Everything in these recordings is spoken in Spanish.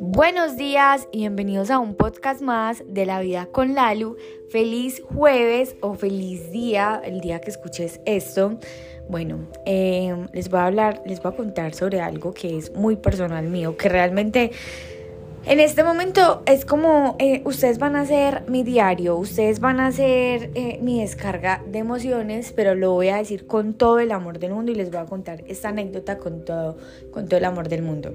Buenos días y bienvenidos a un podcast más de la vida con Lalu. Feliz jueves o feliz día, el día que escuches esto. Bueno, em, les voy a hablar, les voy a contar sobre algo que es muy personal mío, que realmente en este momento es como eh, ustedes van a hacer mi diario, ustedes van a hacer eh, mi descarga de emociones, pero lo voy a decir con todo el amor del mundo y les voy a contar esta anécdota con todo, con todo el amor del mundo.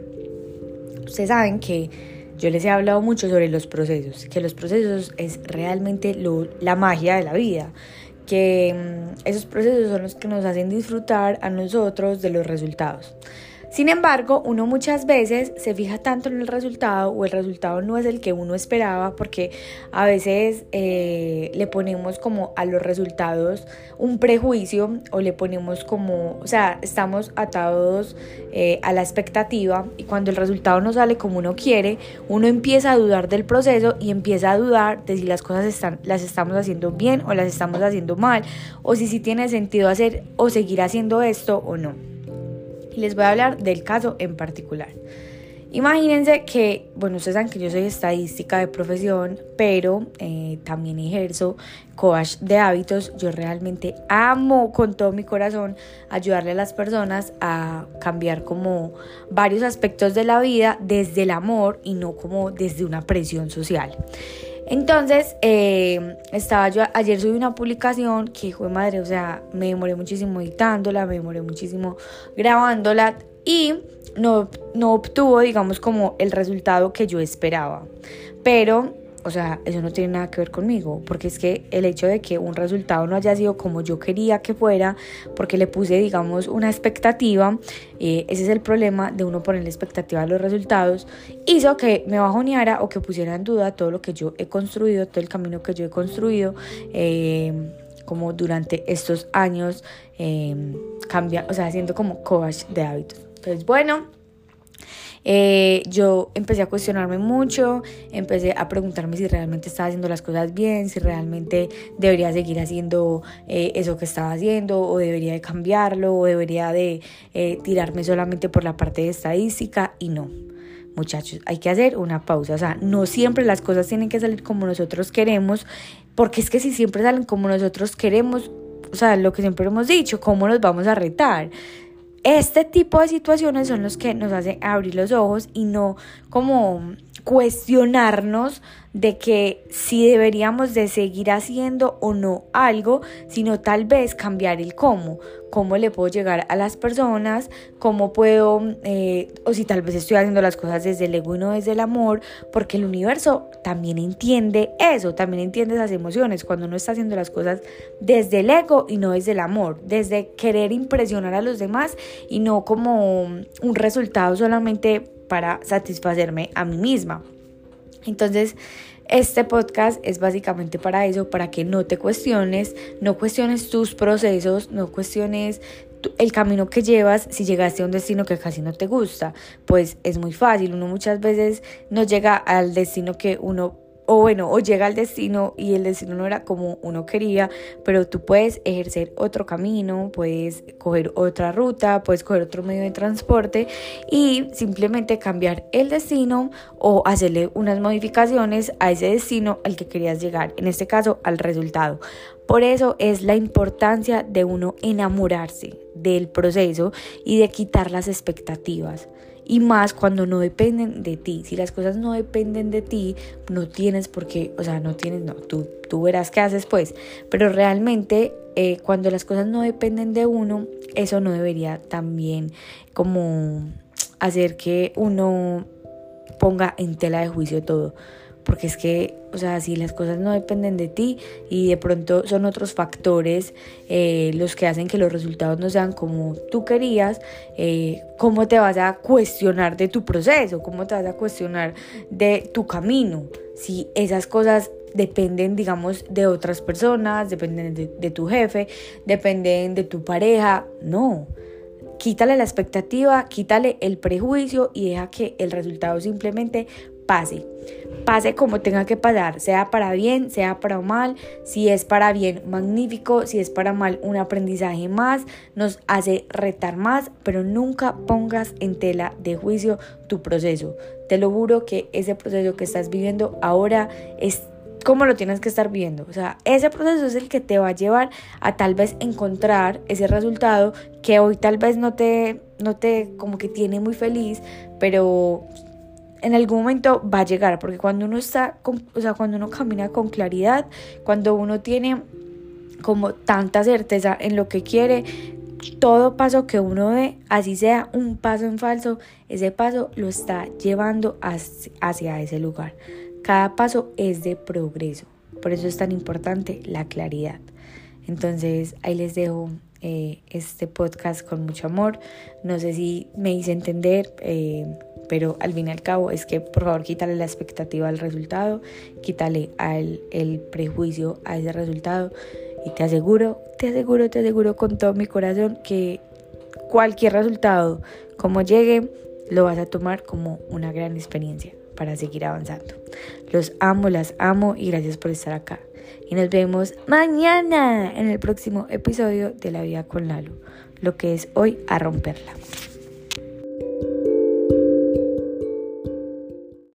Ustedes saben que yo les he hablado mucho sobre los procesos, que los procesos es realmente la magia de la vida, que mm, esos procesos son los que nos hacen disfrutar a nosotros de los resultados. Sin embargo, uno muchas veces se fija tanto en el resultado o el resultado no es el que uno esperaba porque a veces eh, le ponemos como a los resultados un prejuicio o le ponemos como, o sea, estamos atados eh, a la expectativa y cuando el resultado no sale como uno quiere, uno empieza a dudar del proceso y empieza a dudar de si las cosas están, las estamos haciendo bien o las estamos haciendo mal o si sí tiene sentido hacer o seguir haciendo esto o no y les voy a hablar del caso en particular. Imagínense que, bueno, ustedes saben que yo soy estadística de profesión, pero eh, también ejerzo coach de hábitos. Yo realmente amo con todo mi corazón ayudarle a las personas a cambiar como varios aspectos de la vida desde el amor y no como desde una presión social. Entonces, eh, estaba yo, ayer subí una publicación que, hijo de madre, o sea, me demoré muchísimo editándola, me demoré muchísimo grabándola y no, no obtuvo, digamos, como el resultado que yo esperaba. Pero o sea, eso no tiene nada que ver conmigo, porque es que el hecho de que un resultado no haya sido como yo quería que fuera, porque le puse, digamos, una expectativa, eh, ese es el problema de uno ponerle expectativa a los resultados, hizo que me bajoneara o que pusiera en duda todo lo que yo he construido, todo el camino que yo he construido. Eh, como durante estos años eh, cambia, o sea, haciendo como coach de hábitos. Entonces, bueno, eh, yo empecé a cuestionarme mucho, empecé a preguntarme si realmente estaba haciendo las cosas bien, si realmente debería seguir haciendo eh, eso que estaba haciendo o debería de cambiarlo o debería de eh, tirarme solamente por la parte de estadística y no. Muchachos, hay que hacer una pausa. O sea, no siempre las cosas tienen que salir como nosotros queremos, porque es que si siempre salen como nosotros queremos, o sea, lo que siempre hemos dicho, ¿cómo nos vamos a retar? Este tipo de situaciones son los que nos hacen abrir los ojos y no como cuestionarnos de que si deberíamos de seguir haciendo o no algo, sino tal vez cambiar el cómo, cómo le puedo llegar a las personas, cómo puedo, eh, o si tal vez estoy haciendo las cosas desde el ego y no desde el amor, porque el universo también entiende eso, también entiende esas emociones, cuando uno está haciendo las cosas desde el ego y no desde el amor, desde querer impresionar a los demás y no como un resultado solamente para satisfacerme a mí misma. Entonces, este podcast es básicamente para eso, para que no te cuestiones, no cuestiones tus procesos, no cuestiones el camino que llevas si llegaste a un destino que casi no te gusta. Pues es muy fácil, uno muchas veces no llega al destino que uno o bueno, o llega al destino y el destino no era como uno quería, pero tú puedes ejercer otro camino, puedes coger otra ruta, puedes coger otro medio de transporte y simplemente cambiar el destino o hacerle unas modificaciones a ese destino al que querías llegar, en este caso al resultado. Por eso es la importancia de uno enamorarse del proceso y de quitar las expectativas y más cuando no dependen de ti. Si las cosas no dependen de ti, no tienes por qué, o sea, no tienes, no, tú, tú verás qué haces pues, pero realmente eh, cuando las cosas no dependen de uno, eso no debería también como hacer que uno ponga en tela de juicio todo porque es que, o sea, si las cosas no dependen de ti y de pronto son otros factores eh, los que hacen que los resultados no sean como tú querías, eh, ¿cómo te vas a cuestionar de tu proceso? ¿Cómo te vas a cuestionar de tu camino? Si esas cosas dependen, digamos, de otras personas, dependen de, de tu jefe, dependen de tu pareja, no. Quítale la expectativa, quítale el prejuicio y deja que el resultado simplemente pase. Pase como tenga que pasar, sea para bien, sea para mal. Si es para bien, magnífico. Si es para mal, un aprendizaje más. Nos hace retar más, pero nunca pongas en tela de juicio tu proceso. Te lo juro que ese proceso que estás viviendo ahora es como lo tienes que estar viendo. O sea, ese proceso es el que te va a llevar a tal vez encontrar ese resultado que hoy tal vez no te, no te como que tiene muy feliz, pero en algún momento va a llegar, porque cuando uno está, o sea, cuando uno camina con claridad, cuando uno tiene como tanta certeza en lo que quiere, todo paso que uno dé, así sea un paso en falso, ese paso lo está llevando hacia ese lugar. Cada paso es de progreso. Por eso es tan importante la claridad. Entonces ahí les dejo eh, este podcast con mucho amor. No sé si me hice entender, eh, pero al fin y al cabo es que por favor quítale la expectativa al resultado, quítale al, el prejuicio a ese resultado y te aseguro, te aseguro, te aseguro con todo mi corazón que cualquier resultado como llegue lo vas a tomar como una gran experiencia para seguir avanzando. Los amo, las amo y gracias por estar acá. Y nos vemos mañana en el próximo episodio de La Vida con Lalo, lo que es hoy a romperla.